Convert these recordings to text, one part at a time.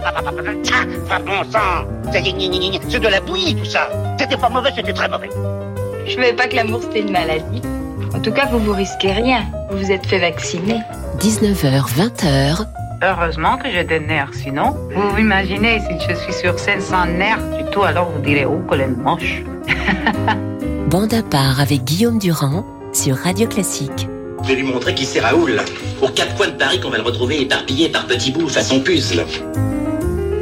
pas bon sang. C'est de la bouillie, tout ça. C'était pas mauvais, c'était très mauvais. Je savais pas que l'amour c'était une maladie. En tout cas, vous vous risquez rien. Vous vous êtes fait vacciner. 19h, 20h, Heureusement que j'ai des nerfs, sinon, vous imaginez si je suis sur scène sans nerfs du tout, alors vous direz, oh, qu'elle est moche. bande à part avec Guillaume Durand sur Radio Classique. Je vais lui montrer qui c'est Raoul. Aux quatre coins de Paris qu'on va le retrouver éparpillé par petits bouts façon puzzle.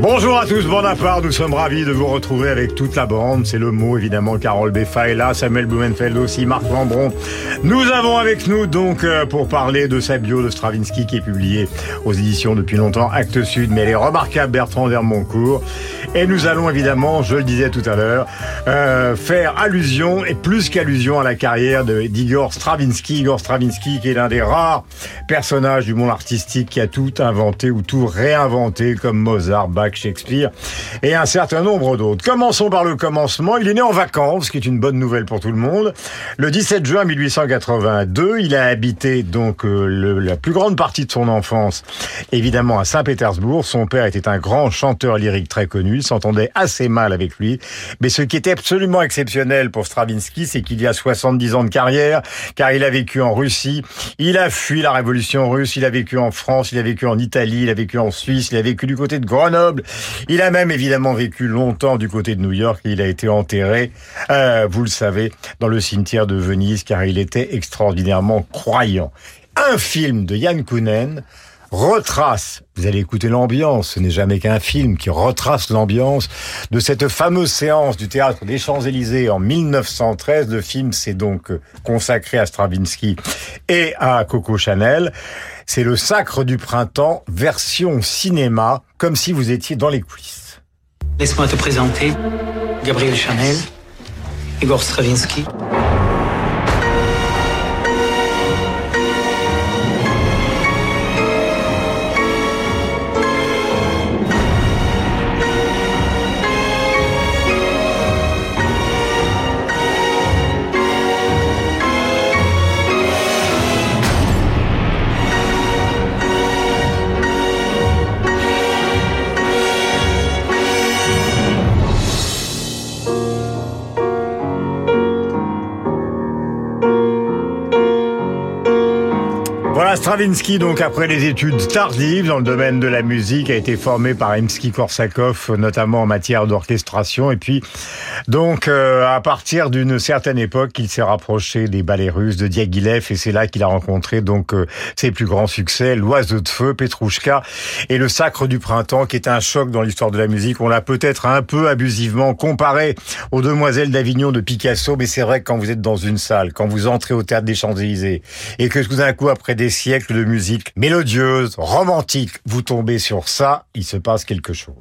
Bonjour à tous, bon à part, nous sommes ravis de vous retrouver avec toute la bande. C'est le mot évidemment, Carole Beffa est là, Samuel Blumenfeld aussi, Marc Lambron. Nous avons avec nous donc euh, pour parler de sa bio de Stravinsky qui est publiée aux éditions depuis longtemps, Actes Sud, mais elle est remarquable Bertrand Vermoncourt. Et nous allons évidemment, je le disais tout à l'heure, euh, faire allusion et plus qu'allusion à la carrière d'Igor Stravinsky. Igor Stravinsky qui est l'un des rares personnages du monde artistique qui a tout inventé ou tout réinventé comme Mozart, Bach, Shakespeare et un certain nombre d'autres. Commençons par le commencement. Il est né en vacances, ce qui est une bonne nouvelle pour tout le monde. Le 17 juin 1882, il a habité donc euh, la plus grande partie de son enfance, évidemment à Saint-Pétersbourg. Son père était un grand chanteur lyrique très connu. S'entendait assez mal avec lui. Mais ce qui était absolument exceptionnel pour Stravinsky, c'est qu'il y a 70 ans de carrière, car il a vécu en Russie, il a fui la révolution russe, il a vécu en France, il a vécu en Italie, il a vécu en Suisse, il a vécu du côté de Grenoble, il a même évidemment vécu longtemps du côté de New York, et il a été enterré, euh, vous le savez, dans le cimetière de Venise, car il était extraordinairement croyant. Un film de Yann Kounen retrace, vous allez écouter l'ambiance, ce n'est jamais qu'un film qui retrace l'ambiance de cette fameuse séance du théâtre des Champs-Élysées en 1913. Le film s'est donc consacré à Stravinsky et à Coco Chanel. C'est le Sacre du printemps, version cinéma, comme si vous étiez dans les coulisses. Laisse-moi te présenter Gabriel Chanel, Igor Stravinsky. Stravinsky, donc après les études tardives dans le domaine de la musique, a été formé par Rimsky-Korsakov, notamment en matière d'orchestration. Et puis, donc, euh, à partir d'une certaine époque, il s'est rapproché des ballets russes de Diaghilev, et c'est là qu'il a rencontré donc euh, ses plus grands succès, L'Oiseau de Feu, Petrouchka et Le Sacre du Printemps, qui est un choc dans l'histoire de la musique. On l'a peut-être un peu abusivement comparé aux Demoiselles d'Avignon de Picasso, mais c'est vrai que quand vous êtes dans une salle, quand vous entrez au théâtre des Champs-Élysées, et que tout d'un coup, après des siècles de musique mélodieuse, romantique, vous tombez sur ça, il se passe quelque chose.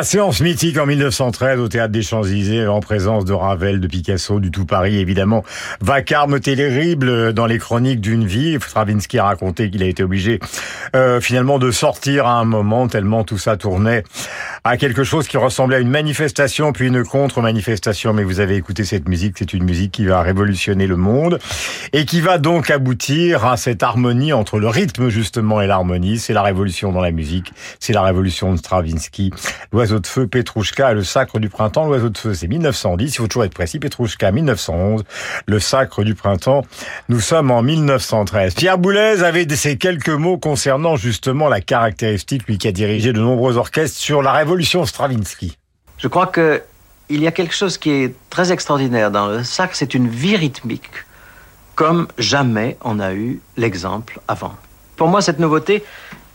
Voilà, séance mythique en 1913 au Théâtre des Champs-Élysées en présence de Ravel, de Picasso, du tout Paris évidemment. Vacarme terrible dans les chroniques d'une vie. Stravinsky a raconté qu'il a été obligé euh, finalement de sortir à un moment tellement tout ça tournait à quelque chose qui ressemblait à une manifestation puis une contre-manifestation. Mais vous avez écouté cette musique, c'est une musique qui va révolutionner le monde et qui va donc aboutir à cette harmonie entre le rythme justement et l'harmonie. C'est la révolution dans la musique, c'est la révolution de Stravinsky. De feu, Petrouchka, le sacre du printemps. L'oiseau de feu, c'est 1910. Il faut toujours être précis. Petrouchka, 1911. Le sacre du printemps. Nous sommes en 1913. Pierre Boulez avait ces quelques mots concernant justement la caractéristique, lui qui a dirigé de nombreux orchestres, sur la révolution Stravinsky. Je crois que il y a quelque chose qui est très extraordinaire dans le sacre, c'est une vie rythmique, comme jamais on a eu l'exemple avant. Pour moi, cette nouveauté,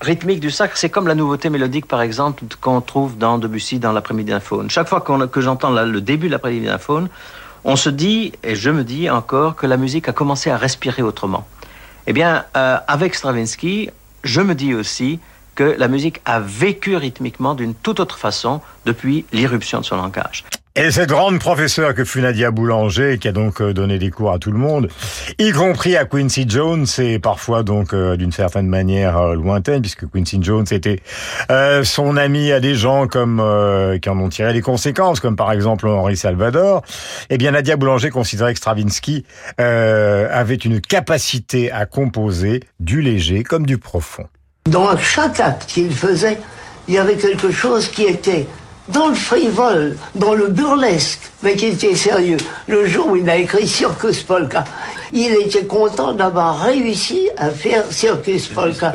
rythmique du sacre, c'est comme la nouveauté mélodique, par exemple, qu'on trouve dans Debussy dans l'après-midi d'un faune. Chaque fois que j'entends le début de l'après-midi d'un faune, on se dit, et je me dis encore, que la musique a commencé à respirer autrement. Eh bien, euh, avec Stravinsky, je me dis aussi que la musique a vécu rythmiquement d'une toute autre façon depuis l'irruption de son langage. Et cette grande professeure que fut Nadia Boulanger, qui a donc euh, donné des cours à tout le monde, y compris à Quincy Jones, et parfois donc euh, d'une certaine manière euh, lointaine, puisque Quincy Jones était son ami à des gens comme qui en ont tiré les conséquences, comme par exemple Henri Salvador. Eh bien, Nadia Boulanger considérait que Stravinsky avait une capacité à composer du léger comme du profond. Dans chaque acte qu'il faisait, il y avait quelque chose qui était dans le frivole, dans le burlesque, mais qui était sérieux. Le jour où il a écrit Circus Polka, il était content d'avoir réussi à faire Circus Polka.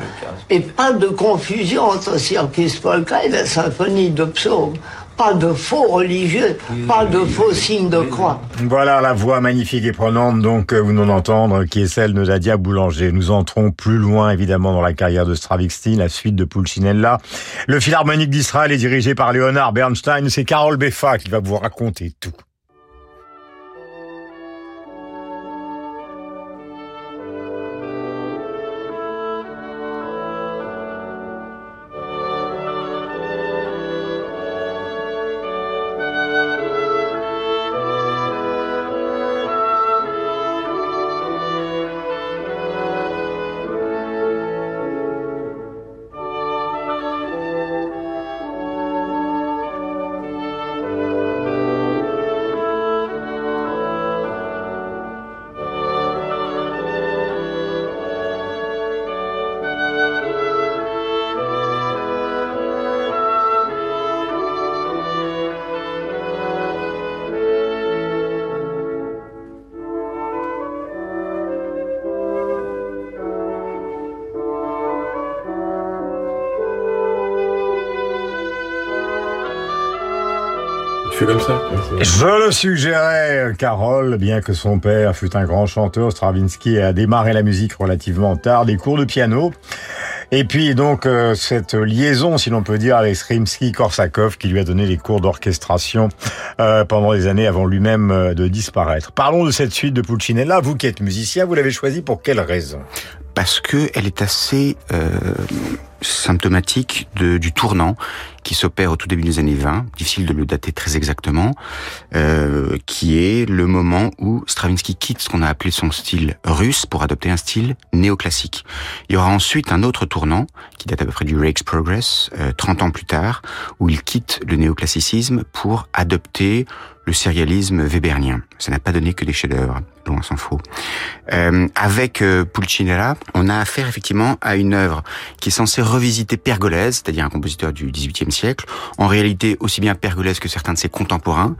Et pas de confusion entre Circus Polka et la symphonie de psaume pas de faux religieux, pas de faux signes de croix. Voilà la voix magnifique et prenante, donc, vous n'en entendre, qui est celle de Nadia Boulanger. Nous entrons plus loin, évidemment, dans la carrière de Stravinsky, la suite de Pulcinella. Le Philharmonique d'Israël est dirigé par Leonard Bernstein. C'est Carole Beffa qui va vous raconter tout. Je le suggérais, Carole, bien que son père fût un grand chanteur, Stravinsky a démarré la musique relativement tard, des cours de piano. Et puis donc euh, cette liaison, si l'on peut dire, avec Rimsky-Korsakov, qui lui a donné les cours d'orchestration euh, pendant des années avant lui-même euh, de disparaître. Parlons de cette suite de Pulcinella. Vous qui êtes musicien, vous l'avez choisi pour quelle raison? Parce que elle est assez symptomatique de, du tournant qui s'opère au tout début des années 20, difficile de le dater très exactement, euh, qui est le moment où Stravinsky quitte ce qu'on a appelé son style russe pour adopter un style néoclassique. Il y aura ensuite un autre tournant qui date à peu près du Rake's Progress, euh, 30 ans plus tard, où il quitte le néoclassicisme pour adopter le sérialisme webernien. Ça n'a pas donné que des chefs-d'œuvre, loin s'en faut. Euh, avec euh, Pulcinella, on a affaire effectivement à une œuvre qui est censée revisiter Pergolèse, c'est-à-dire un compositeur du XVIIIe siècle, en réalité aussi bien Pergolèse que certains de ses contemporains,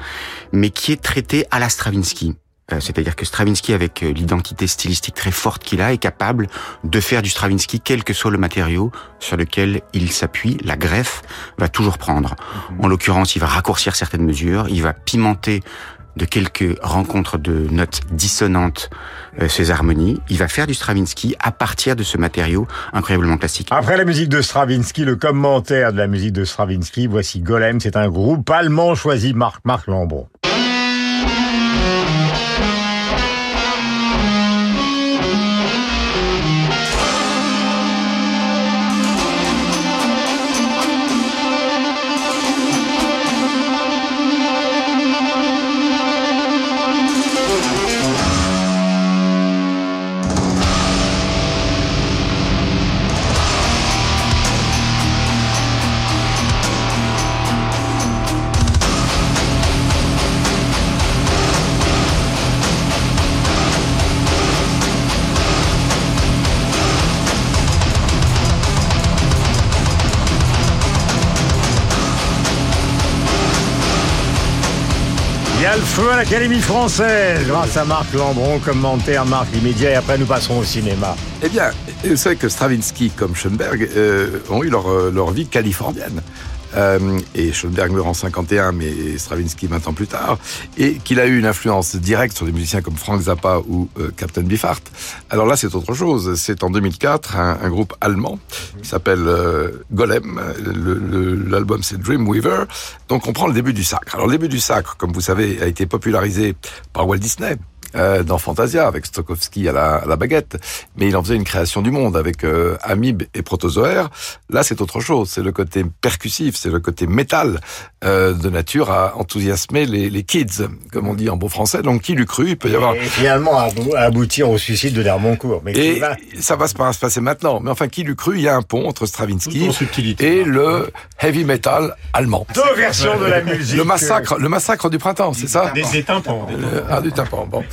mais qui est traité à la Stravinsky. Euh, c'est-à-dire que Stravinsky, avec euh, l'identité stylistique très forte qu'il a, est capable de faire du Stravinsky, quel que soit le matériau sur lequel il s'appuie. La greffe va toujours prendre. Mhm. En l'occurrence, il va raccourcir certaines mesures, il va pimenter de quelques rencontres de notes dissonantes euh, ces harmonies. Il va faire du Stravinsky à partir de ce matériau incroyablement classique. Après la musique de Stravinsky, le commentaire de la musique de Stravinsky, voici Golem, c'est un groupe allemand choisi Marc, Marc Lambron. Feu à l'Académie française grâce à Marc Lambron, commentaire Marc l'immédiat et après nous passerons au cinéma. Eh bien, vous savez que Stravinsky comme Schoenberg euh, ont eu leur, euh, leur vie californienne. Euh, et Schoenberg meurt en 51, mais Stravinsky 20 ans plus tard, et qu'il a eu une influence directe sur des musiciens comme Frank Zappa ou euh, Captain Beefheart. Alors là, c'est autre chose. C'est en 2004 un, un groupe allemand qui s'appelle euh, Golem. L'album c'est Dreamweaver. Donc on prend le début du sacre. Alors le début du sacre, comme vous savez, a été popularisé par Walt Disney euh, dans Fantasia avec Stokowski à la, à la, baguette, mais il en faisait une création du monde avec euh, Amib et Protozoaire. Là, c'est autre chose. C'est le côté percussif, c'est le côté métal euh, de nature à enthousiasmer les, les, kids, comme on dit en beau français. Donc, qui l'eût cru? Il peut y avoir et finalement à aboutir au suicide de l'Hermoncourt. Mais et va... ça va se passer maintenant. Mais enfin, qui l'eût cru? Il y a un pont entre Stravinsky et le heavy metal allemand. Deux versions de la musique. Le massacre, le massacre du printemps, c'est ça? Des, des tympans. ah, du tympan. Bon.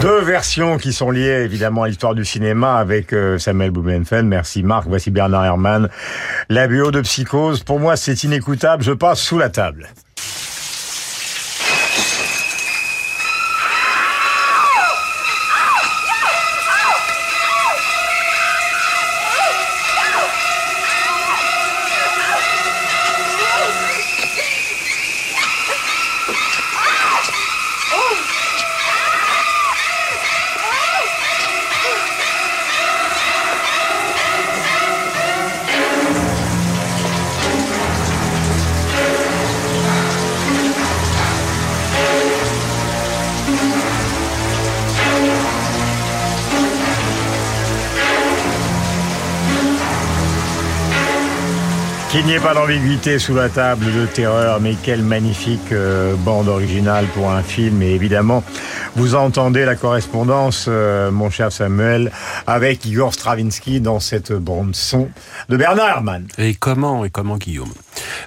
Deux versions qui sont liées évidemment à l'histoire du cinéma avec euh, Samuel Blumenfeld. Merci Marc. Voici Bernard Herrmann. La bio de Psychose. Pour moi, c'est inécoutable. Je passe sous la table. Qu'il n'y ait pas d'ambiguïté sous la table de terreur, mais quelle magnifique euh, bande originale pour un film. Et évidemment, vous entendez la correspondance, euh, mon cher Samuel, avec Igor Stravinsky dans cette bande son de Bernard Herrmann. Et comment, et comment Guillaume?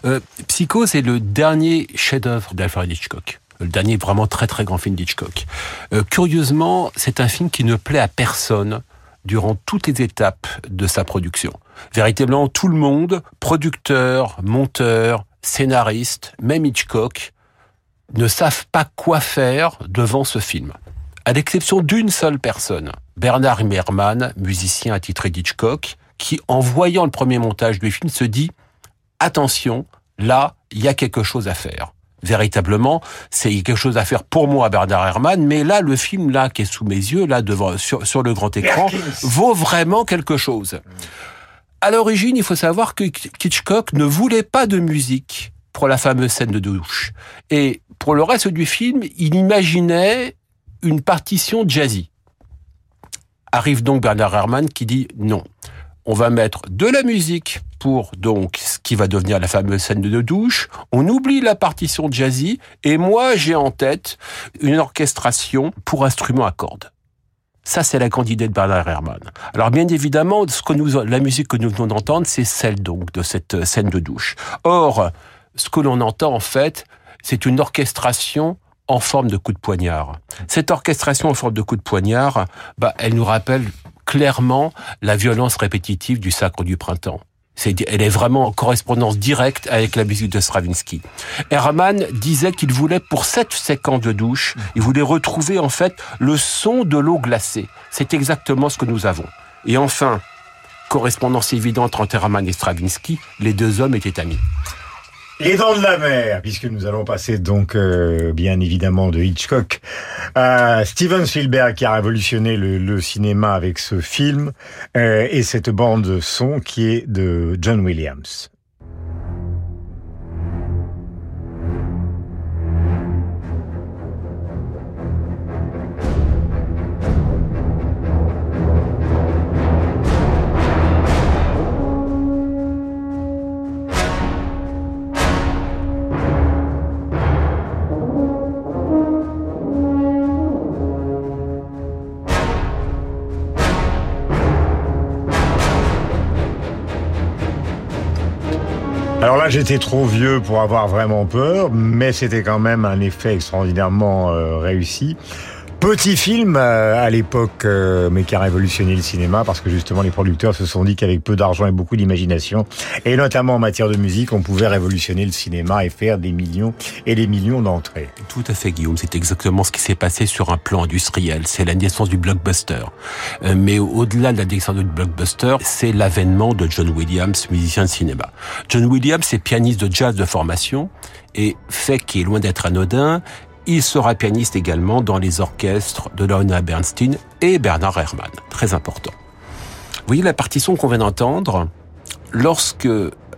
Euh, Psycho, c'est le dernier chef-d'œuvre d'Alfred Hitchcock le dernier vraiment très très grand film d'Hitchcock. Euh, curieusement, c'est un film qui ne plaît à personne durant toutes les étapes de sa production. Véritablement, tout le monde, producteur, monteur, scénariste, même Hitchcock, ne savent pas quoi faire devant ce film. À l'exception d'une seule personne, Bernard Herrmann, musicien attitré d'Hitchcock, qui, en voyant le premier montage du film, se dit « Attention, là, il y a quelque chose à faire » véritablement, c'est quelque chose à faire pour moi, Bernard Herrmann, mais là, le film là qui est sous mes yeux, là devant sur, sur le grand écran, vaut vraiment quelque chose. À l'origine, il faut savoir que Hitchcock ne voulait pas de musique pour la fameuse scène de douche. Et pour le reste du film, il imaginait une partition jazzy. Arrive donc Bernard Herrmann qui dit non. On va mettre de la musique pour donc ce qui va devenir la fameuse scène de douche. On oublie la partition jazzy et moi j'ai en tête une orchestration pour instruments à cordes. Ça, c'est la grande idée de Bernard Herrmann. Alors, bien évidemment, ce que la musique que nous venons d'entendre, c'est celle donc de cette scène de douche. Or, ce que l'on entend en fait, c'est une orchestration en forme de coup de poignard. Cette orchestration en forme de coup de poignard, bah, elle nous rappelle clairement la violence répétitive du sacre du printemps. Elle est vraiment en correspondance directe avec la musique de Stravinsky. Herrmann disait qu'il voulait, pour cette séquence de douche, il voulait retrouver en fait le son de l'eau glacée. C'est exactement ce que nous avons. Et enfin, correspondance évidente entre Herrmann et Stravinsky, les deux hommes étaient amis. Les Dents de la Mer, puisque nous allons passer donc euh, bien évidemment de Hitchcock à Steven Spielberg qui a révolutionné le, le cinéma avec ce film euh, et cette bande son qui est de John Williams. J'étais trop vieux pour avoir vraiment peur, mais c'était quand même un effet extraordinairement euh, réussi. Petit film euh, à l'époque, euh, mais qui a révolutionné le cinéma parce que justement les producteurs se sont dit qu'avec peu d'argent et beaucoup d'imagination, et notamment en matière de musique, on pouvait révolutionner le cinéma et faire des millions et des millions d'entrées. Tout à fait, Guillaume. C'est exactement ce qui s'est passé sur un plan industriel. C'est la naissance du blockbuster. Euh, mais au-delà de la naissance du blockbuster, c'est l'avènement de John Williams, musicien de cinéma. John Williams est pianiste de jazz de formation et fait qui est loin d'être anodin, il sera pianiste également dans les orchestres de Lorna Bernstein et Bernard Herrmann. Très important. Vous voyez la partition qu'on vient d'entendre Lorsque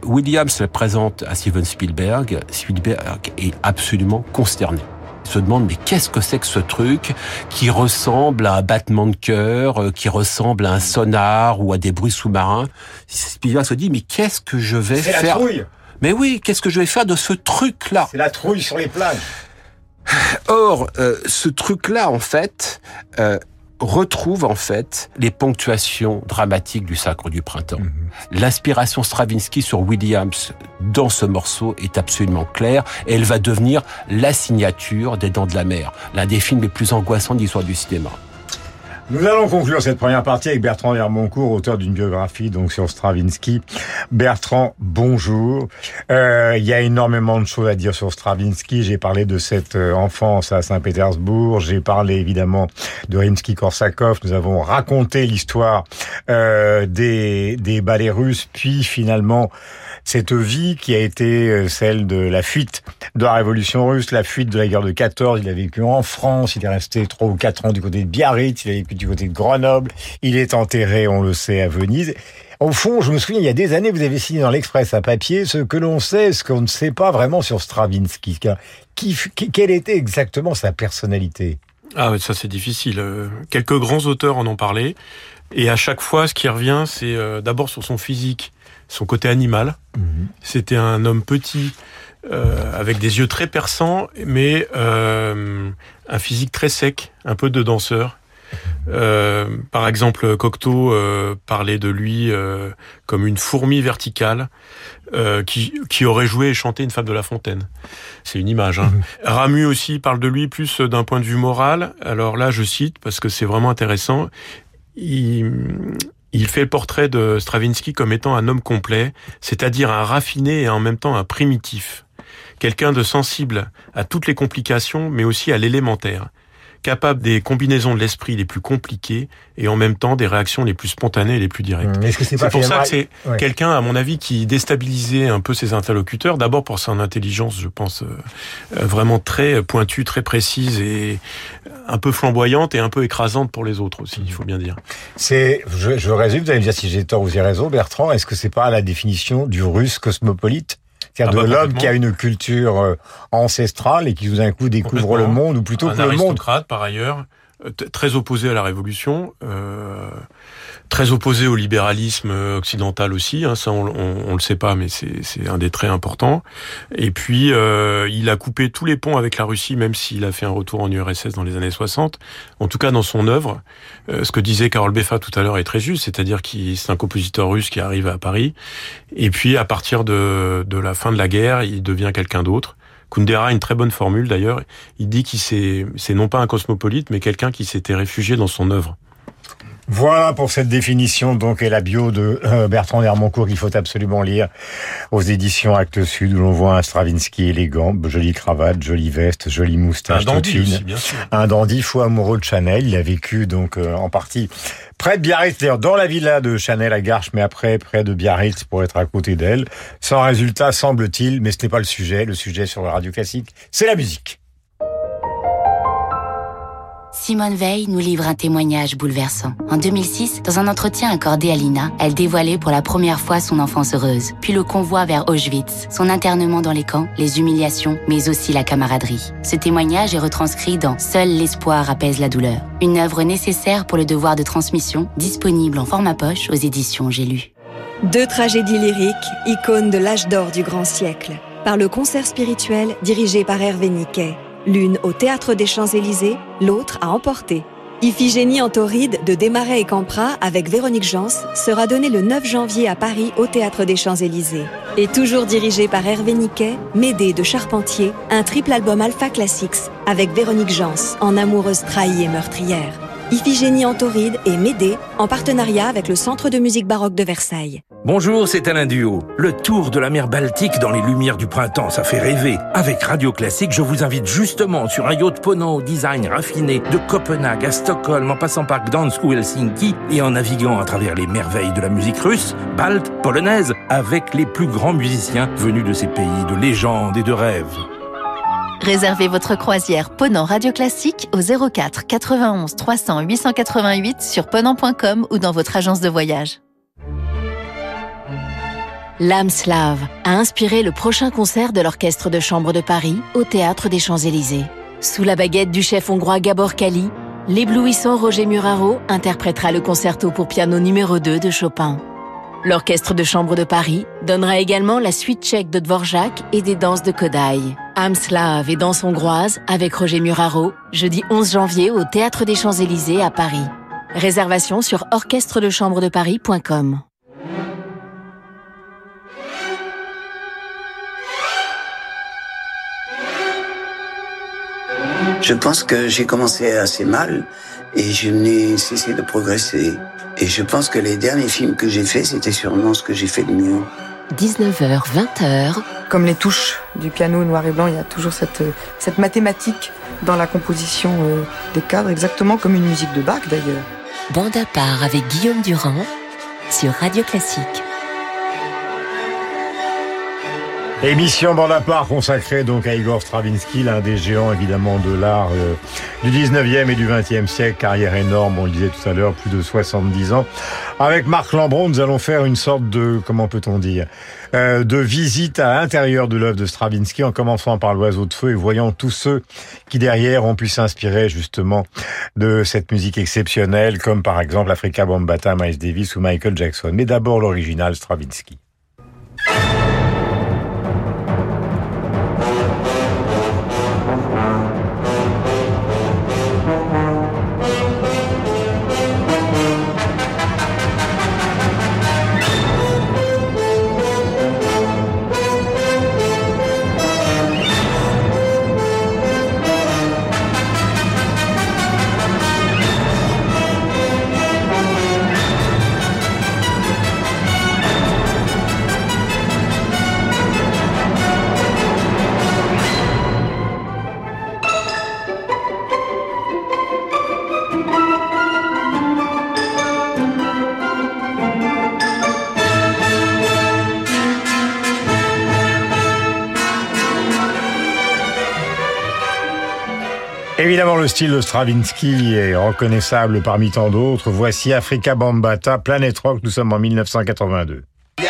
Williams la présente à Steven Spielberg, Spielberg est absolument consterné. Il se demande mais qu'est-ce que c'est que ce truc qui ressemble à un battement de cœur, euh, qui ressemble à un sonar ou à des bruits sous-marins? Spielberg se dit mais qu'est-ce que je vais C'est la faire? trouille. Mais oui, qu'est-ce que je vais faire de ce truc-là? C'est la trouille sur les plages. Or, euh, ce truc-là, en fait, euh, retrouve en fait les ponctuations dramatiques du Sacre du Printemps. L'inspiration Stravinsky sur Williams dans ce morceau est absolument claire et elle va devenir la signature des Dents de la Mer, l'un des films les plus angoissants de l'histoire du cinéma. Nous allons conclure cette première partie avec Bertrand Hermoncourt, auteur d'une biographie donc sur Stravinsky. Bertrand, bonjour. Euh, Il y a énormément de choses à dire sur Stravinsky. J'ai parlé de cette euh, enfance à Saint-Pétersbourg. J'ai parlé évidemment de Rimsky-Korsakov. Nous avons raconté l'histoire euh, des, des ballets russes, puis finalement cette vie qui a été euh, celle de la fuite de la révolution russe, la fuite de la guerre de 14. Il a vécu en France, il est resté trois ou quatre ans du côté de Biarritz, il a vécu du côté de Grenoble, il est enterré, on le sait, à Venise. Au fond, je me souviens, il y a des années, vous avez signé dans l'Express à papier ce que l'on sait, ce qu'on ne sait pas vraiment sur Stravinsky. Qui, qui, quelle était exactement sa personnalité? Ah, ça c'est difficile. Euh, Quelques grands auteurs en ont parlé. Et à chaque fois, ce qui revient, c'est euh, d'abord sur son physique, son côté animal. C'était un homme petit, euh, avec des yeux très perçants, mais euh, un physique très sec, un peu de danseur. Euh, par exemple, Cocteau euh, parlait de lui euh, comme une fourmi verticale qui, qui aurait joué et chanté une fable de La Fontaine. C'est une image. Hein. Ramu aussi parle de lui plus d'un point de vue moral. Alors là, je cite parce que c'est vraiment intéressant. Il, il fait le portrait de Stravinsky comme étant un homme complet, c'est-à-dire un raffiné et en même temps un primitif. Quelqu'un de sensible à toutes les complications, mais aussi à l'élémentaire. Capable des combinaisons de l'esprit les plus compliquées et en même temps des réactions les plus spontanées et les plus directes. Mmh. C'est pour ça que c'est Ouais. quelqu'un, à mon avis, qui déstabilisait un peu ses interlocuteurs. D'abord pour son intelligence, je pense, euh, euh, vraiment très pointue, très précise et un peu flamboyante et un peu écrasante pour les autres aussi, il faut bien dire. C'est, je, je résume, vous allez me dire si j'ai tort ou j'ai raison, Bertrand, est-ce que c'est pas la définition du russe cosmopolite? C'est-à-dire Ah bah, de l'homme complètement. qui a une culture euh, ancestrale et qui tout d'un coup découvre le monde, ou plutôt un que le monde. aristocrate par ailleurs, euh, très opposé à la révolution, euh, très opposé au libéralisme euh, occidental aussi. Hein, ça, on, on, on le sait pas, mais c'est un des traits importants. Et puis, euh, il a coupé tous les ponts avec la Russie, même s'il a fait un retour en URSS dans les années 60. En tout cas, dans son œuvre, euh, ce que disait Karol Beffa tout à l'heure est très juste, c'est-à-dire qu'il c'est un compositeur russe qui arrive à Paris, et puis à partir de, de la fin de la guerre, il devient quelqu'un d'autre. Kundera a une très bonne formule d'ailleurs. Il dit qu'il c'est non pas un cosmopolite, mais quelqu'un qui s'était réfugié dans son œuvre. Voilà pour cette définition donc et la bio de euh, Bertrand Hermoncourt qu'il faut absolument lire aux éditions Actes Sud où l'on voit un Stravinsky élégant, jolie cravate, jolie veste, jolie moustache, Un dandy toute fine. aussi, bien sûr. Un dandy fou amoureux de Chanel. Il a vécu donc euh, en partie près de Biarritz, d'ailleurs dans la villa de Chanel à Garches, mais après près de Biarritz pour être à côté d'elle. Sans résultat semble-t-il, mais ce n'est pas le sujet. Le sujet sur la radio classique, c'est la musique. Simone Veil nous livre un témoignage bouleversant. En 2006, dans un entretien accordé à Lina, elle dévoilait pour la première fois son enfance heureuse, puis le convoi vers Auschwitz, son internement dans les camps, les humiliations, mais aussi la camaraderie. Ce témoignage est retranscrit dans Seul l'espoir apaise la douleur, une œuvre nécessaire pour le devoir de transmission, disponible en format poche aux éditions J'ai lu. Deux tragédies lyriques, icônes de l'âge d'or du grand siècle, par le concert spirituel dirigé par Hervé Niquet. L'une au Théâtre des Champs-Élysées, l'autre à emporter. Iphigénie en tauride de Desmarais et Campra avec Véronique Jans sera donné le 9 janvier à Paris au Théâtre des Champs-Élysées. Et toujours dirigé par Hervé Niquet, Médée de Charpentier, un triple album Alpha Classics avec Véronique Jans en amoureuse trahie et meurtrière. Iphigénie en tauride et Médée en partenariat avec le Centre de musique baroque de Versailles. Bonjour, c'est Alain Duo. Le tour de la mer Baltique dans les lumières du printemps, ça fait rêver. Avec Radio Classique, je vous invite justement sur un yacht ponant au design raffiné de Copenhague à Stockholm en passant par Gdansk ou Helsinki et en naviguant à travers les merveilles de la musique russe, balte, polonaise, avec les plus grands musiciens venus de ces pays de légende et de rêve. Réservez votre croisière Ponant Radio Classique au 04 91 300 888 sur ponant.com ou dans votre agence de voyage. L'âme slave a inspiré le prochain concert de l'Orchestre de chambre de Paris au Théâtre des Champs-Élysées. Sous la baguette du chef hongrois Gabor Kali, l'éblouissant Roger Muraro interprétera le concerto pour piano numéro 2 de Chopin. L'Orchestre de chambre de Paris donnera également la suite tchèque de Dvorak et des danses de Kodaï. Âme slave et danse hongroise avec Roger Muraro, jeudi 11 janvier au Théâtre des Champs-Élysées à Paris. Réservation sur orchestredechambredeparis.com. Je pense que j'ai commencé assez mal et je n'ai cessé de progresser. Et je pense que les derniers films que j'ai faits, c'était sûrement ce que j'ai fait de mieux. 19h, 20h. Comme les touches du piano noir et blanc, il y a toujours cette, cette mathématique dans la composition euh, des cadres, exactement comme une musique de Bach d'ailleurs. Bande à part avec Guillaume Durand sur Radio Classique. Émission bande à part consacrée donc à Igor Stravinsky, l'un des géants évidemment de l'art euh, du 19e et du 20e siècle, carrière énorme, on le disait tout à l'heure, plus de 70 ans. Avec Marc Lambron, nous allons faire une sorte de, comment peut-on dire, euh, de visite à l'intérieur de l'œuvre de Stravinsky en commençant par l'oiseau de feu et voyant tous ceux qui derrière ont pu s'inspirer justement de cette musique exceptionnelle, comme par exemple Africa Bambata, Miles Davis ou Michael Jackson. Mais d'abord l'original Stravinsky. Évidemment, le style de Stravinsky est reconnaissable parmi tant d'autres. Voici Africa Bambata, Planet Rock, nous sommes en 1982. Yeah,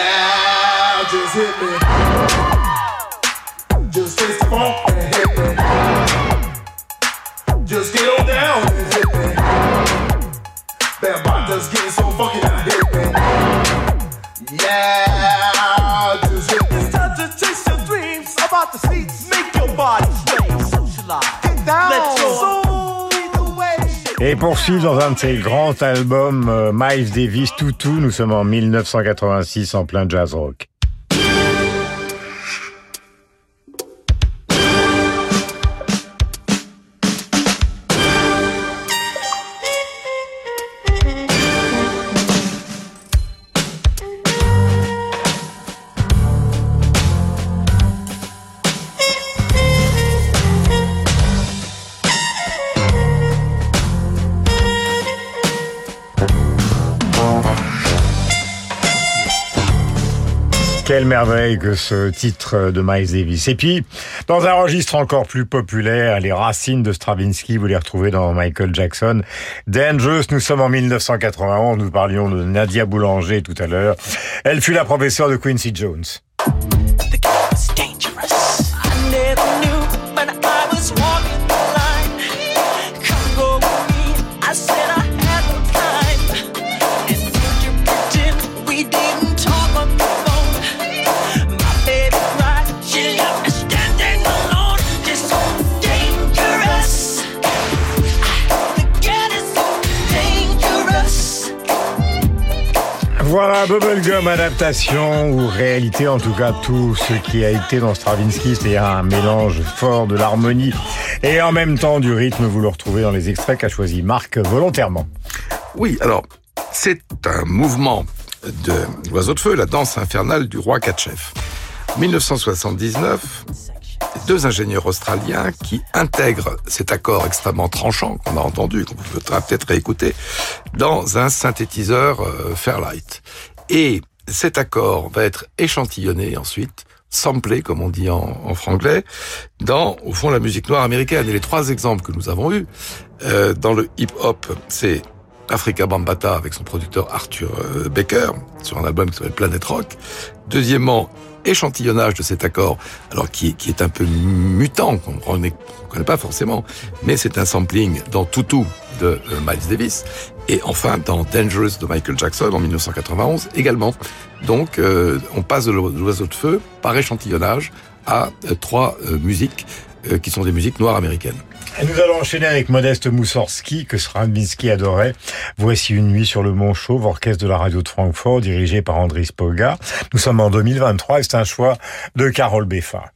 Et poursuivre dans un de ses grands albums, euh, Miles Davis, Toutou, nous sommes en 1986 en plein jazz rock. Merveille que ce titre de Miles Davis. Et puis, dans un registre encore plus populaire, les racines de Stravinsky, vous les retrouvez dans Michael Jackson. Dangerous, nous sommes en 1991, nous parlions de Nadia Boulanger tout à l'heure. Elle fut la professeure de Quincy Jones. Voilà, Bubblegum adaptation ou réalité, en tout cas tout ce qui a été dans Stravinsky, c'est un mélange fort de l'harmonie et en même temps du rythme, vous le retrouvez dans les extraits qu'a choisi Marc volontairement. Oui, alors, c'est un mouvement de l'oiseau de feu, la danse infernale du roi Katchef. 1979, deux ingénieurs australiens qui intègrent cet accord extrêmement tranchant qu'on a entendu, qu'on peut peut-être réécouter, dans un synthétiseur euh, Fairlight. Et cet accord va être échantillonné ensuite, samplé, comme on dit en, en franglais, dans, au fond, la musique noire américaine. Et les trois exemples que nous avons eus, euh, dans le hip-hop, c'est Africa Bambata avec son producteur Arthur euh, Baker sur un album qui s'appelle Planet Rock. Deuxièmement, échantillonnage de cet accord, alors qui, qui est un peu mutant, qu'on ne connaît pas forcément, mais c'est un sampling dans Tutu de euh, Miles Davis, et enfin dans Dangerous de Michael Jackson en 1991 également. Donc euh, on passe de l'oiseau de feu par échantillonnage à euh, trois musiques qui sont des musiques noires américaines. Nous allons enchaîner avec Modeste Moussorski, que Stravinsky adorait. Voici une nuit sur le Mont Chauve, orchestre de la radio de Francfort, dirigé par Andris Poga. Nous sommes en 2023 et c'est un choix de Carole Beffa.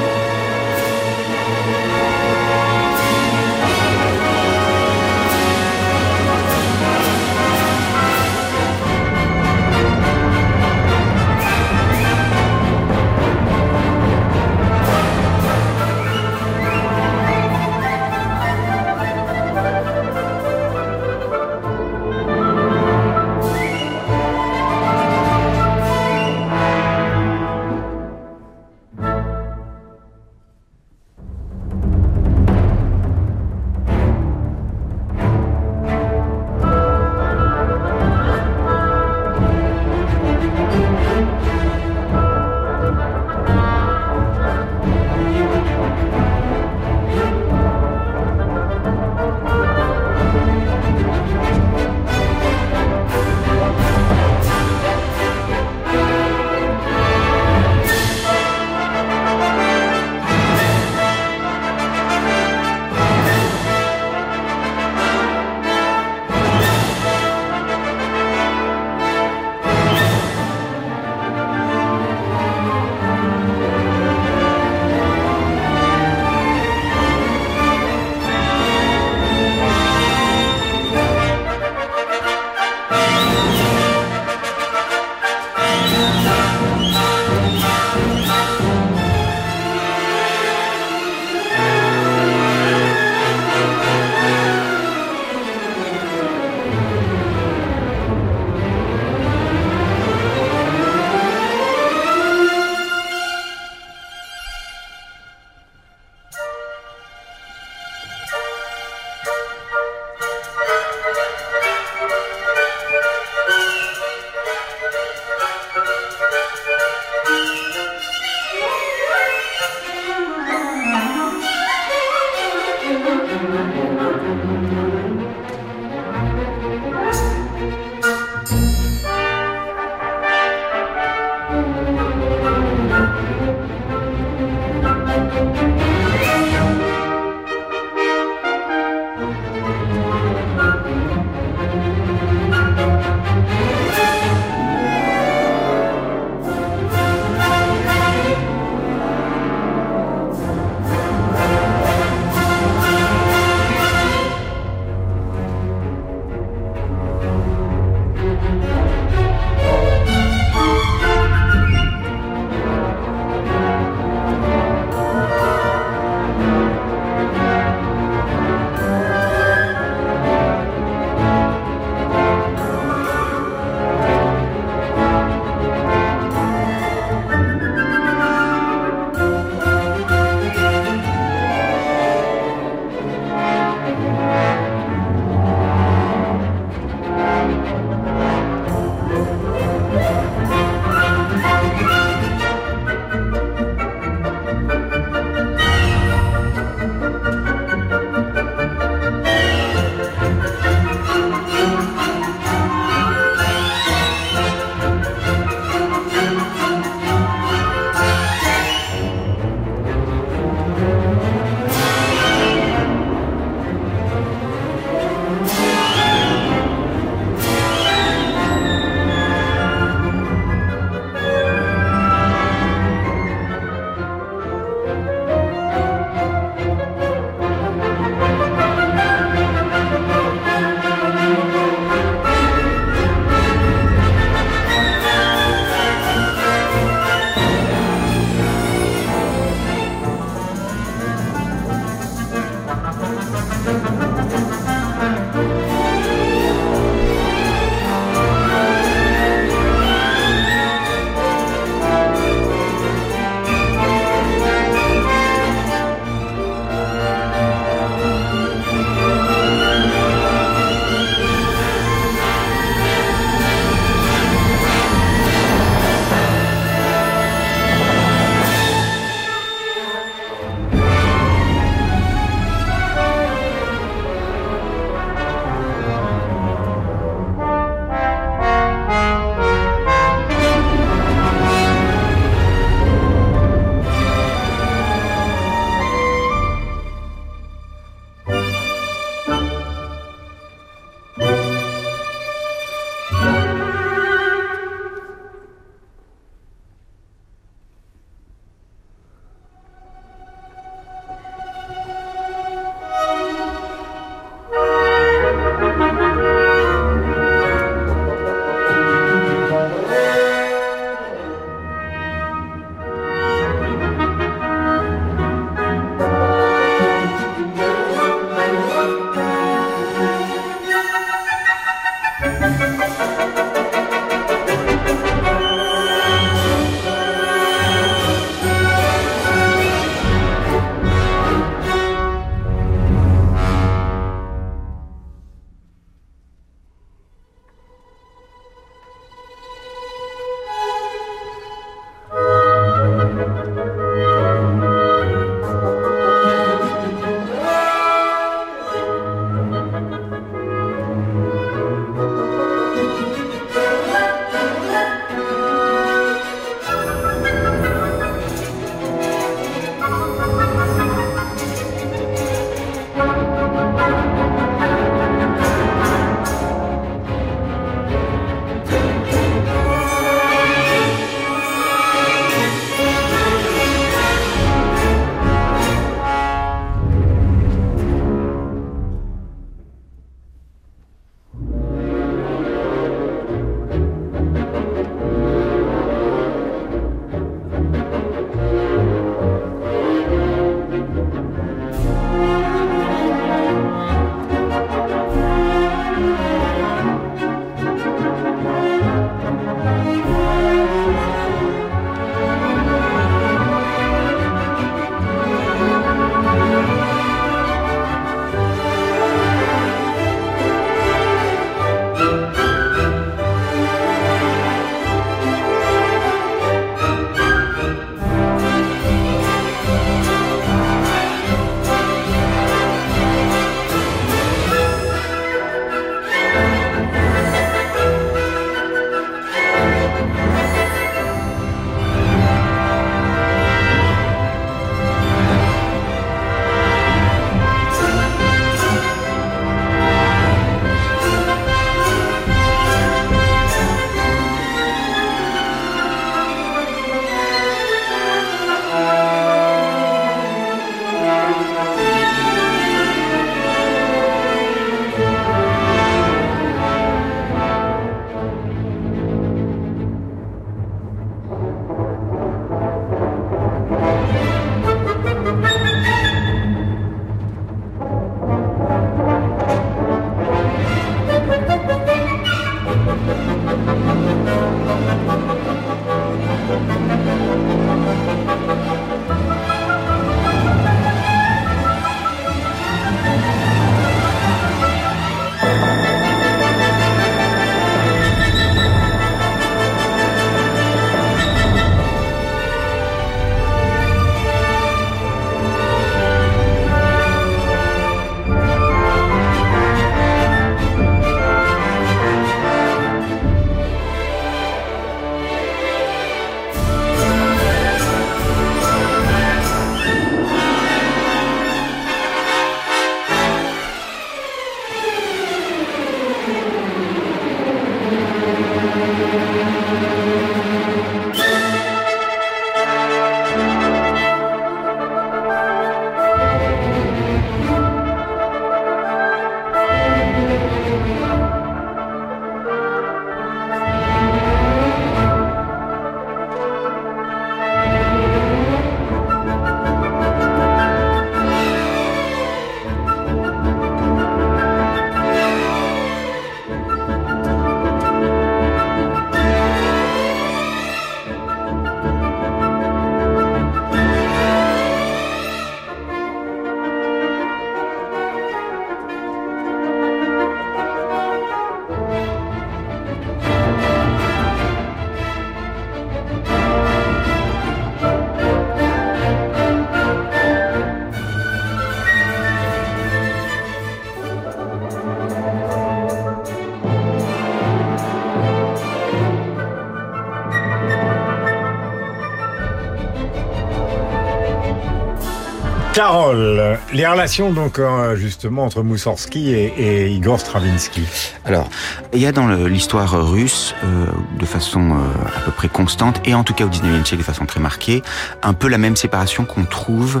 Carole, les relations donc euh, justement entre Moussorski et, Igor Stravinsky. Alors, il y a dans l'histoire russe, euh, de façon euh, à peu près constante, et en tout cas au 19e siècle de façon très marquée, un peu la même séparation qu'on trouve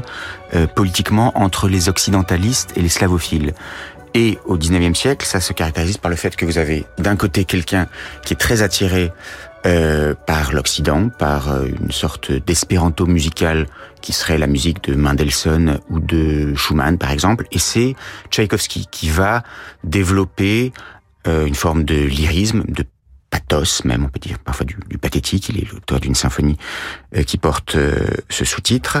euh, politiquement entre les occidentalistes et les slavophiles. Et au 19e siècle, ça se caractérise par le fait que vous avez d'un côté quelqu'un qui est très attiré euh, par l'Occident, par euh, une sorte d'espéranto musical qui serait la musique de Mendelssohn ou de Schumann par exemple, et c'est Tchaïkovski qui va développer euh, une forme de lyrisme, de pathos même, on peut dire parfois du, du pathétique. Il est l'auteur d'une symphonie euh, qui porte euh, ce sous-titre.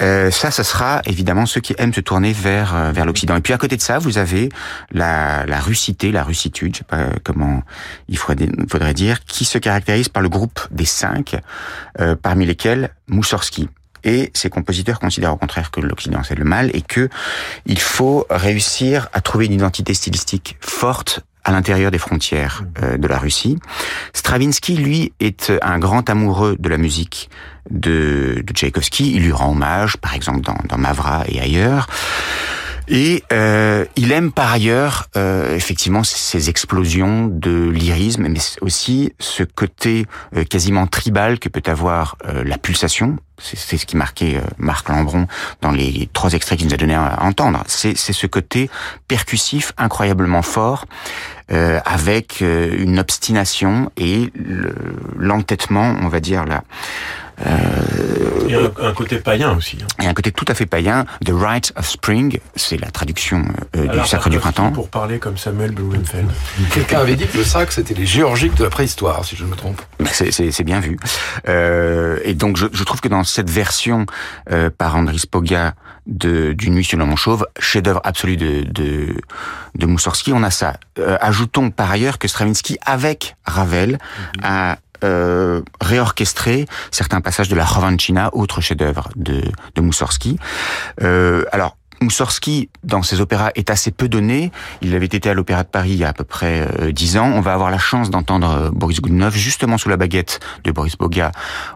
Euh, ça, ça sera évidemment ceux qui aiment se tourner vers vers l'Occident. Et puis à côté de ça, vous avez la, la russité, la russitude, je sais pas comment il faudrait, faudrait dire, qui se caractérise par le groupe des cinq, parmi lesquels Moussorski et ces compositeurs considèrent au contraire que l'Occident c'est le mal et que il faut réussir à trouver une identité stylistique forte à l'intérieur des frontières euh, de la Russie. Stravinsky, lui, est un grand amoureux de la musique de, de Tchaïkovski. Il lui rend hommage, par exemple, dans, dans Mavra et ailleurs. Et euh, il aime par ailleurs euh, effectivement ces explosions de lyrisme, mais aussi ce côté euh, quasiment tribal que peut avoir euh, la pulsation. C'est ce qui marquait euh, Marc Lambron dans les trois extraits qu'il nous a donné à entendre. C'est ce côté percussif incroyablement fort, avec une obstination et l'entêtement, on va dire là. Euh, a un, un, côté païen aussi. Hein. Et un côté tout à fait païen. The Rite of Spring, c'est la traduction euh, du Sacre du Printemps. Pour parler comme Samuel Blumenfeld. Quelqu'un avait dit que le sacre, c'était les géorgiques de la préhistoire, si je ne me trompe. C'est bien vu. Euh, et donc, je, je, trouve que dans cette version euh, par Andris Poga de d'une nuit sur le Mont Chauve, chef-d'œuvre absolu de, de de Moussorski, on a ça. Euh, ajoutons par ailleurs que Stravinsky, avec Ravel, -hmm. a euh, réorchestré certains passages de la Rovanchina, autre chef-d'œuvre de, de Moussorski. Euh, alors, Moussorski, dans ses opéras, est assez peu donné. Il avait été à l'Opéra de Paris il y a à peu près dix ans. On va avoir la chance d'entendre Boris Gounod justement sous la baguette de Boris Boga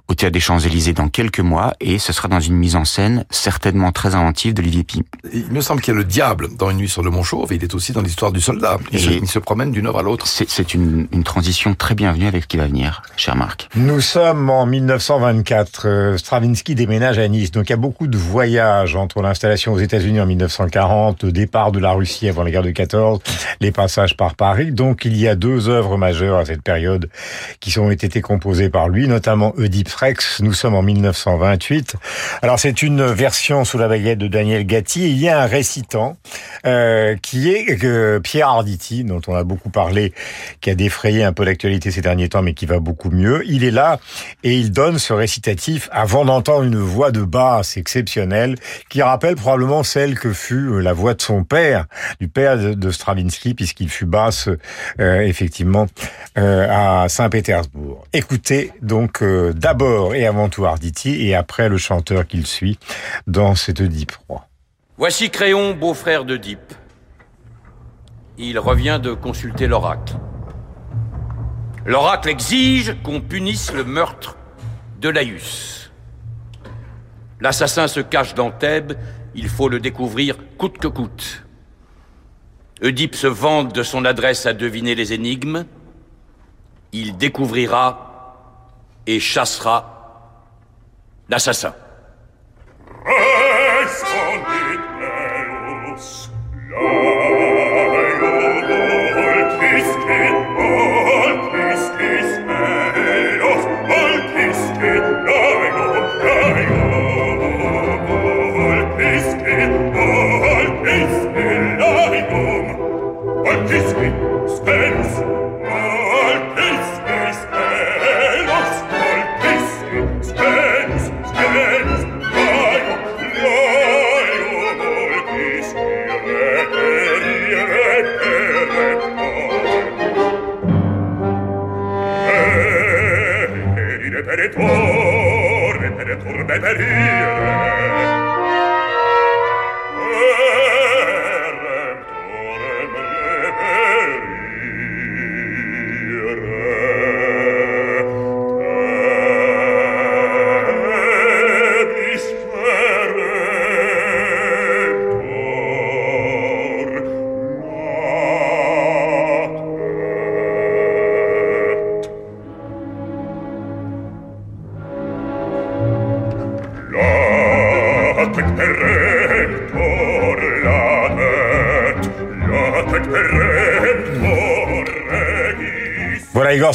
au Théâtre des Champs-Élysées dans quelques mois, et ce sera dans une mise en scène certainement très inventive d'Olivier Pi. Il me semble qu'il y a le diable dans Une nuit sur le Mont Chauve, et il est aussi dans l'histoire du soldat. Il, et se, il se promène d'une œuvre à l'autre. C'est une, une, transition très bienvenue avec ce qui va venir, cher Marc. Nous sommes en 1924. Stravinsky déménage à Nice, donc il y a beaucoup de voyages entre l'installation aux États-Unis En 1940, le départ de la Russie avant la guerre de 14, les passages par Paris. Donc il y a deux œuvres majeures à cette période qui ont été composées par lui, notamment Oedipe Rex. Nous sommes en 1928. Alors c'est une version sous la baguette de Daniel Gatti. Il y a un récitant euh, qui est euh, Pierre Arditi, dont on a beaucoup parlé, qui a défrayé un peu l'actualité ces derniers temps, mais qui va beaucoup mieux. Il est là et il donne ce récitatif avant d'entendre une voix de basse exceptionnelle qui rappelle probablement celle que fut euh, la voix de son père, du père de Stravinsky, puisqu'il fut basse euh, effectivement euh, à Saint-Pétersbourg. Écoutez donc d'abord et avant tout Arditi et après le chanteur qu'il suit dans cette Oedipe roi. Voici Créon, beau-frère d'Oedipe. Il revient de consulter l'oracle. L'oracle exige qu'on punisse le meurtre de Laïus. L'assassin se cache dans Thèbes, il faut le découvrir coûte que coûte. Oedipe se vante de son adresse à deviner les énigmes. Il découvrira et chassera l'assassin.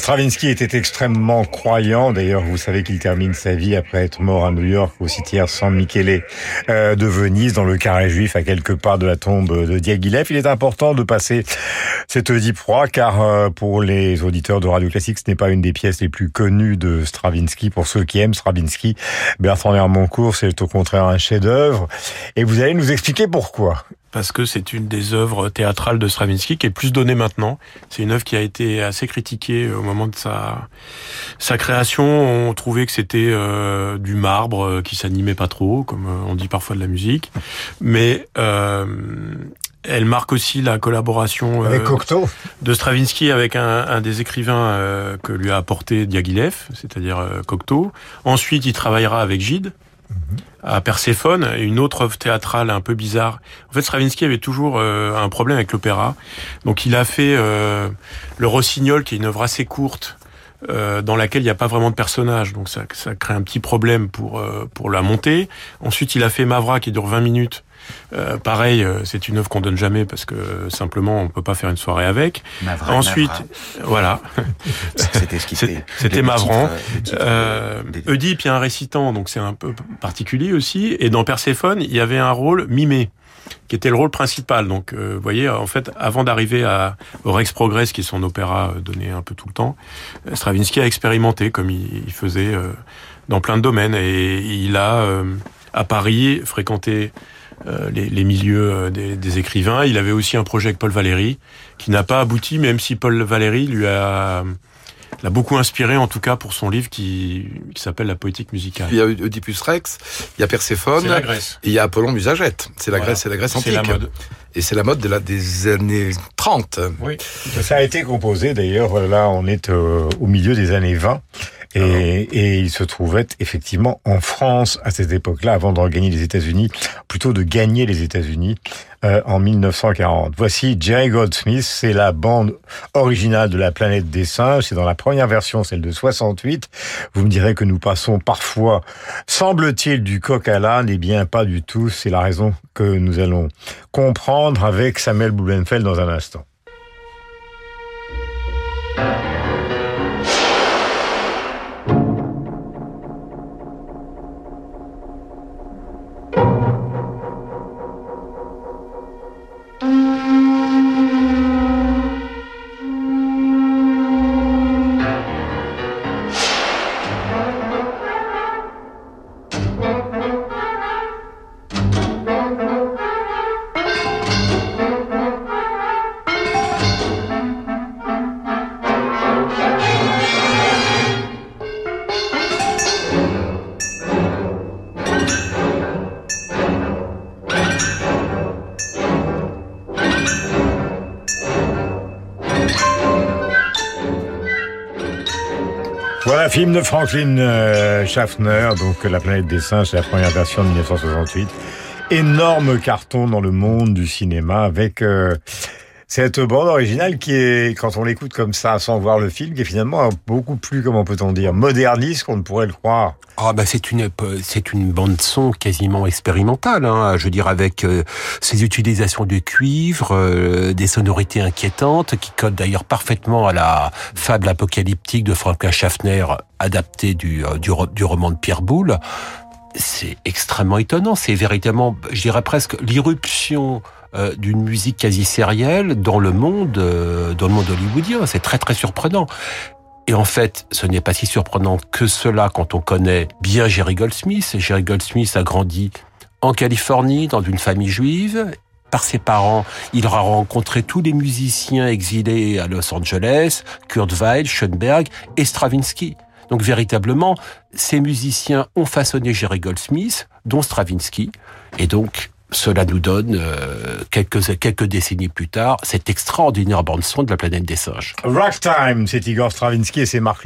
Stravinsky était extrêmement croyant. D'ailleurs, vous savez qu'il termine sa vie après être mort à New York au cimetière San Michele euh, de Venise, dans le carré juif à quelques pas de la tombe de Diaghilev. Il est important de passer cette Oedipe roi, car euh, pour les auditeurs de Radio Classique, ce n'est pas une des pièces les plus connues de Stravinsky. Pour ceux qui aiment Stravinsky, Bertrand Hermoncourt, c'est au contraire un chef-d'œuvre. Et vous allez nous expliquer pourquoi parce que c'est une des œuvres théâtrales de Stravinsky qui est plus donnée maintenant. C'est une œuvre qui a été assez critiquée au moment de sa sa création. On trouvait que c'était euh, du marbre euh, qui s'animait pas trop, comme euh, on dit parfois de la musique. Mais euh, elle marque aussi la collaboration avec Cocteau de Stravinsky avec un, un des écrivains que lui a apporté Diaghilev, c'est-à-dire Cocteau. Ensuite, il travaillera avec Gide à Perséphone, une autre œuvre théâtrale un peu bizarre. En fait, Stravinsky avait toujours euh, un problème avec l'opéra. Donc il a fait euh, Le Rossignol, qui est une œuvre assez courte, euh, dans laquelle il n'y a pas vraiment de personnage. Donc ça, ça crée un petit problème pour, pour la montée. Ensuite, il a fait Mavra, qui dure 20 minutes. Euh, pareil, c'est une œuvre qu'on donne jamais parce que simplement on peut pas faire une soirée avec. Mavra, Ensuite, Mavra. voilà. C'était ce qui. C'était Mavran. titres, Euh, Oedipe, il y a un récitant, donc c'est un peu particulier aussi. Et dans Perséphone, il y avait un rôle mimé qui était le rôle principal. Donc, euh, vous voyez, en fait, avant d'arriver à, au Rex Progress, qui est son opéra euh, donné un peu tout le temps, euh, Stravinsky a expérimenté comme il, il faisait euh, dans plein de domaines. Et il a, euh, à Paris, fréquenté euh, les, les milieux euh, des, des écrivains. Il avait aussi un projet avec Paul Valéry, qui n'a pas abouti, même si Paul Valéry lui a l'a beaucoup inspiré, en tout cas, pour son livre qui, qui s'appelle La poétique musicale. Il y a Oedipus Rex, il y a Perséphone, C'est la Grèce. et il y a Apollon Musagète. C'est la Voilà. Grèce, c'est la Grèce C'est antique. la mode. Et c'est la mode de la, des années 30. Oui. Ça a été composé d'ailleurs, là on est euh, au milieu des années 20 Et, et, il se trouvait effectivement en France à cette époque-là, avant de regagner les États-Unis, plutôt de gagner les États-Unis euh, en 1940. Voici Jerry Goldsmith, c'est la bande originale de La planète des singes, c'est dans la première version, celle de 68. Vous me direz que nous passons parfois, semble-t-il, du coq à l'âne, eh bien pas du tout, c'est la raison que nous allons comprendre avec Samuel Blumenfeld dans un instant. Film de Franklin euh, Schaffner, donc La planète des singes, la première version de 1968. Énorme carton dans le monde du cinéma avec euh, cette bande originale qui est, quand on l'écoute comme ça, sans voir le film, qui est finalement beaucoup plus, comment peut-on dire, moderniste qu'on ne pourrait le croire. Ah bah c'est une c'est une bande son quasiment expérimentale, hein, je veux dire avec euh, ses utilisations de cuivre, euh, des sonorités inquiétantes qui codent d'ailleurs parfaitement à la fable apocalyptique de Franklin Schaffner adaptée du, euh, du, du roman de Pierre Boulle. C'est extrêmement étonnant, c'est véritablement, je dirais presque l'irruption d'une musique quasi sérielle dans le monde, dans le monde hollywoodien. C'est très très surprenant. Et en fait, ce n'est pas si surprenant que cela quand on connaît bien Jerry Goldsmith. Jerry Goldsmith a grandi en Californie dans une famille juive. Par ses parents, il aura rencontré tous les musiciens exilés à Los Angeles, Kurt Weill, Schoenberg et Stravinsky. Donc véritablement, ces musiciens ont façonné Jerry Goldsmith, dont Stravinsky. Et donc, cela nous donne, euh, quelques, quelques décennies plus tard, cette extraordinaire bande-son de la planète des singes. Ragtime, c'est Igor Stravinsky et c'est Marc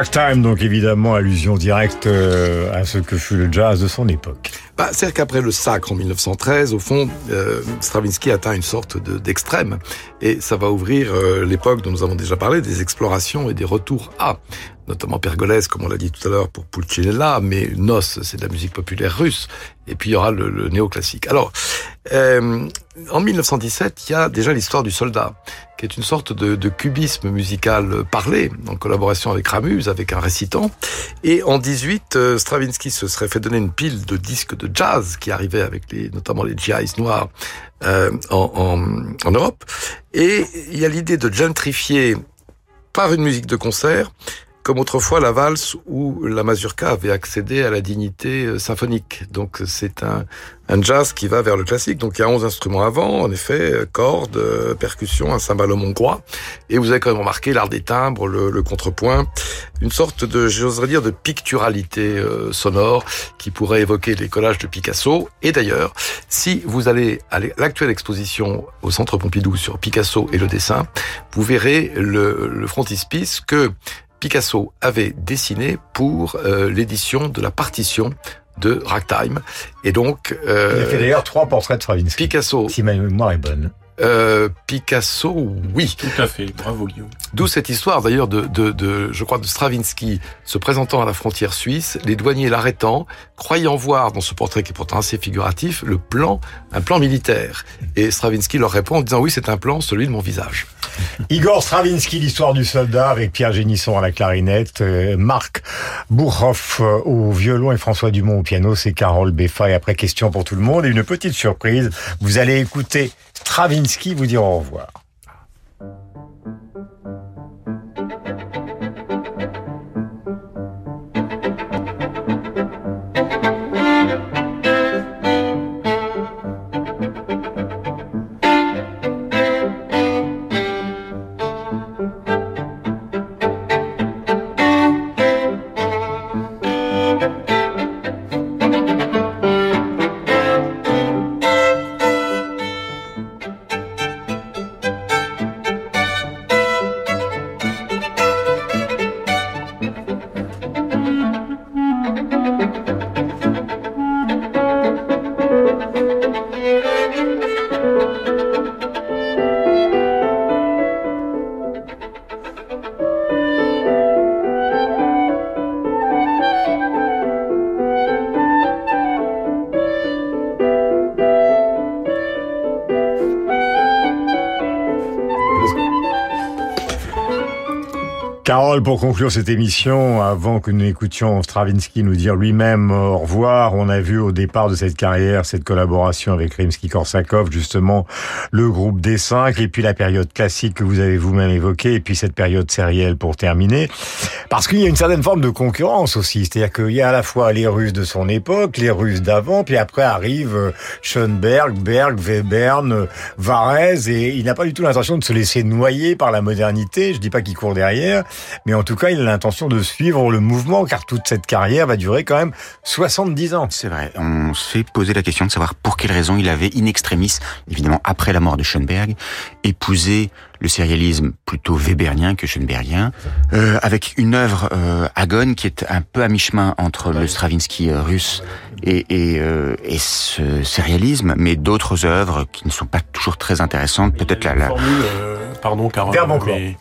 Lambron. Ragtime, donc évidemment allusion directe euh, à ce que fut le jazz de son époque. Bah, C'est-à-dire qu'après le sacre en 1913, au fond, euh, Stravinsky atteint une sorte d'extrême. et ça va ouvrir euh, l'époque dont nous avons déjà parlé, des explorations et des retours à notamment Pergolèse, comme on l'a dit tout à l'heure pour Pulcinella, mais Nos, c'est de la musique populaire russe, et puis il y aura le, le néoclassique. Alors, euh, en 1917, il y a déjà l'histoire du soldat, qui est une sorte de, de, cubisme musical parlé, en collaboration avec Ramuse, avec un récitant. Et en 18, euh, Stravinsky se serait fait donner une pile de disques de jazz qui arrivaient avec les, notamment les GIs noirs euh, en, en, en Europe. Et il y a l'idée de gentrifier par une musique de concert comme autrefois la valse ou la mazurka avait accédé à la dignité euh, symphonique. Donc c'est un, un, jazz qui va vers le classique. Donc il y a 11 instruments avant, en effet, euh, cordes, euh, percussions, un cymbalum hongrois. Et vous avez quand même remarqué l'art des timbres, le, le, contrepoint, une sorte de, j'oserais dire, de picturalité sonore qui pourrait évoquer les collages de Picasso. Et d'ailleurs, si vous allez à l'actuelle exposition au Centre Pompidou sur Picasso et le dessin, vous verrez le, le frontispice que Picasso avait dessiné pour euh, l'édition de la partition de Ragtime. Et donc... Euh, il a fait d'ailleurs trois portraits de Stravinsky. Picasso... Si ma mémoire est bonne. Euh, Picasso, oui. Tout à fait, bravo Guillaume. D'où cette histoire d'ailleurs de, de, de, je crois, de Stravinsky se présentant à la frontière suisse, les douaniers l'arrêtant, croyant voir dans ce portrait qui est pourtant assez figuratif, le plan, un plan militaire. Et Stravinsky leur répond en disant oui, c'est un plan, celui de mon visage. Igor Stravinsky, l'histoire du soldat, avec Pierre Génisson à la clarinette, euh, Marc Bourhoff euh, au violon et François Dumont au piano, c'est Carole Beffa. Et après, question pour tout le monde et une petite surprise, vous allez écouter Stravinsky vous dire au revoir. Carole, pour conclure cette émission, avant que nous écoutions Stravinsky nous dire lui-même au revoir, on a vu au départ de cette carrière cette collaboration avec Rimsky-Korsakov, justement le groupe D5, et puis la période classique que vous avez vous-même évoquée, et puis cette période sérielle pour terminer. Parce qu'il y a une certaine forme de concurrence aussi, c'est-à-dire qu'il y a à la fois les Russes de son époque, les Russes d'avant, puis après arrive Schoenberg, Berg, Webern, Varese, et il n'a pas du tout l'intention de se laisser noyer par la modernité, je dis pas qu'il court derrière, mais en tout cas, il a l'intention de suivre le mouvement, car toute cette carrière va durer quand même 70 ans. C'est vrai. On s'est posé la question de savoir pour quelle raison il avait in extremis, évidemment après la mort de Schoenberg, épousé le sérialisme plutôt webernien que schoenbergien, euh, avec une œuvre euh, Agone qui est un peu à mi-chemin entre le Stravinsky euh, russe et, et, euh, et ce sérialisme, mais d'autres œuvres qui ne sont pas toujours très intéressantes. Peut-être la, la... Euh, pardon, Carole, mais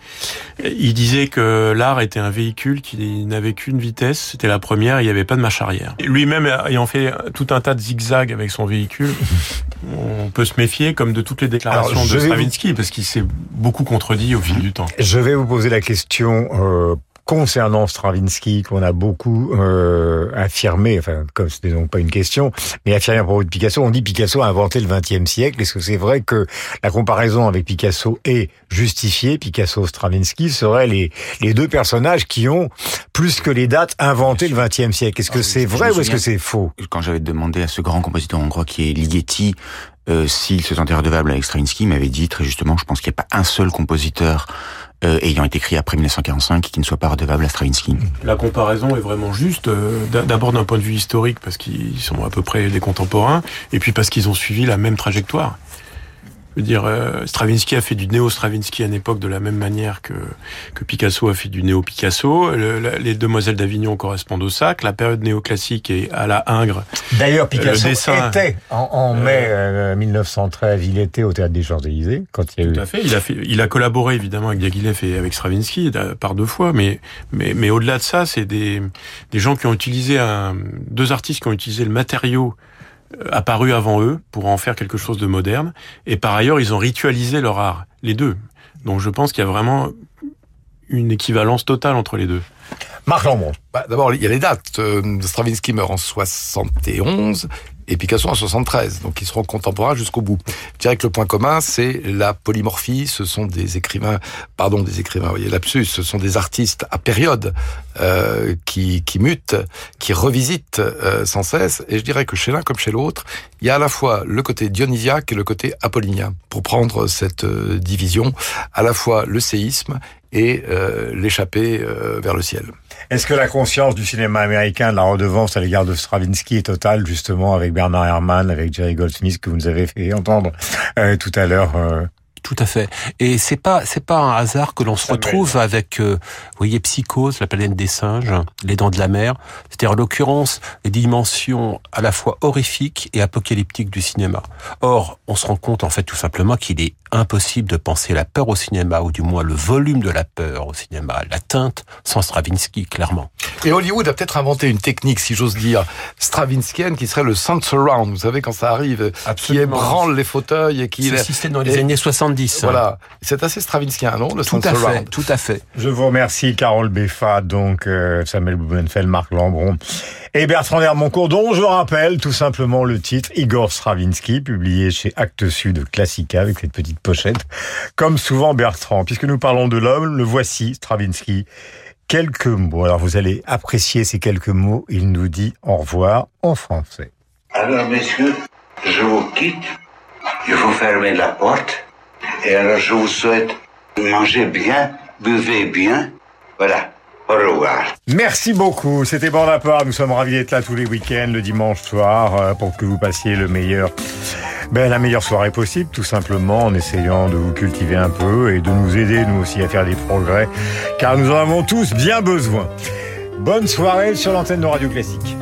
il disait que l'art était un véhicule qui n'avait qu'une vitesse, c'était la première, il n'y avait pas de marche arrière. Lui-même ayant fait tout un tas de zigzags avec son véhicule, on peut se méfier comme de toutes les déclarations Alors, de Stravinsky, parce qu'il s'est beaucoup contredit au fil du temps. Je vais vous poser la question euh, concernant Stravinsky qu'on a beaucoup euh, affirmé, enfin comme ce n'est donc pas une question, mais affirmé à propos de Picasso, on dit Picasso a inventé le XXe siècle. Est-ce que c'est vrai que la comparaison avec Picasso est justifiée? Picasso-Stravinsky seraient les, les deux personnages qui ont, plus que les dates, inventé le XXe siècle. Est-ce que c'est vrai ou est-ce que c'est faux? Quand j'avais demandé à ce grand compositeur hongrois qui est Ligeti, euh, s'il se sentait redevable avec Stravinsky, il m'avait dit très justement, je pense qu'il n'y a pas un seul compositeur euh, ayant été écrit après 1945 qui ne soit pas redevable à Stravinsky. La comparaison est vraiment juste, euh, d'a- d'abord d'un point de vue historique, parce qu'ils sont à peu près des contemporains, et puis parce qu'ils ont suivi la même trajectoire. Je veux dire, euh, Stravinsky a fait du néo-Stravinsky à une époque de la même manière que, que Picasso a fait du néo-Picasso. Le- les Demoiselles d'Avignon correspondent au sac. La période néoclassique est à la Ingres. D'ailleurs, Euh, le Picasso dessin- était en, en mai euh, 1913, il était au théâtre des Champs-Élysées quand il y a eu Tout à fait. Il a fait, il a collaboré évidemment avec Diaghilev et avec Stravinsky par deux fois, mais mais mais au-delà de ça, c'est des des gens qui ont utilisé un, deux artistes qui ont utilisé le matériau apparu avant eux pour en faire quelque chose de moderne. Et par ailleurs, ils ont ritualisé leur art, les deux. Donc je pense qu'il y a vraiment une équivalence totale entre les deux. Marc Lambron. Bah, D'abord, il y a les dates. Euh, Stravinsky meurt en 71 et Picasso en 73. Donc, ils seront contemporains jusqu'au bout. Je dirais que le point commun, c'est la polymorphie. Ce sont des écrivains, pardon, des écrivains, vous voyez, lapsus. Ce sont des artistes à période euh, qui, qui mutent, qui revisitent euh, sans cesse. Et je dirais que chez l'un comme chez l'autre, il y a à la fois le côté dionysiaque et le côté apollinien. Pour prendre cette euh, division, à la fois le séisme et euh, l'échappée euh, vers le ciel. Est-ce que la conscience du cinéma américain de la redevance à l'égard de Stravinsky est totale, justement, avec Bernard Herrmann, avec Jerry Goldsmith, que vous nous avez fait entendre euh, tout à l'heure euh, Tout à fait. Et c'est pas c'est pas un hasard que l'on se retrouve avec, euh, vous voyez, Psychose, la planète des singes, Les Dents de la Mer. C'est-à-dire, en l'occurrence, les dimensions à la fois horrifiques et apocalyptiques du cinéma. Or, on se rend compte en fait tout simplement qu'il est impossible de penser la peur au cinéma, ou du moins le volume de la peur au cinéma, la teinte, sans Stravinsky, clairement. Et Hollywood a peut-être inventé une technique, si j'ose dire, stravinskienne, qui serait le sound surround. Vous savez, quand ça arrive, qui ébranle les fauteuils et qui... Ce système dans les années 70. Voilà. C'est assez stravinskien, non Le Tout à fait, tout à fait. Je vous remercie, Carole Beffa, donc euh, Samuel Blumenfeld, Marc Lambron et Bertrand Hermoncourt, dont je rappelle tout simplement le titre Igor Stravinsky, publié chez Actes Sud Classica, avec cette petite pochette. Comme souvent Bertrand, puisque nous parlons de l'homme, le voici, Stravinsky. Quelques mots. Alors vous allez apprécier ces quelques mots. Il nous dit au revoir en français. Alors, messieurs, je vous quitte. Il faut fermer la porte. Et alors, je vous souhaite de manger bien, buvez bien. Voilà. Au revoir. Merci beaucoup. C'était part. Nous sommes ravis d'être là tous les week-ends, le dimanche soir, euh, pour que vous passiez le meilleur, ben, la meilleure soirée possible, tout simplement, en essayant de vous cultiver un peu et de nous aider, nous aussi, à faire des progrès, car nous en avons tous bien besoin. Bonne soirée sur l'antenne de Radio Classique.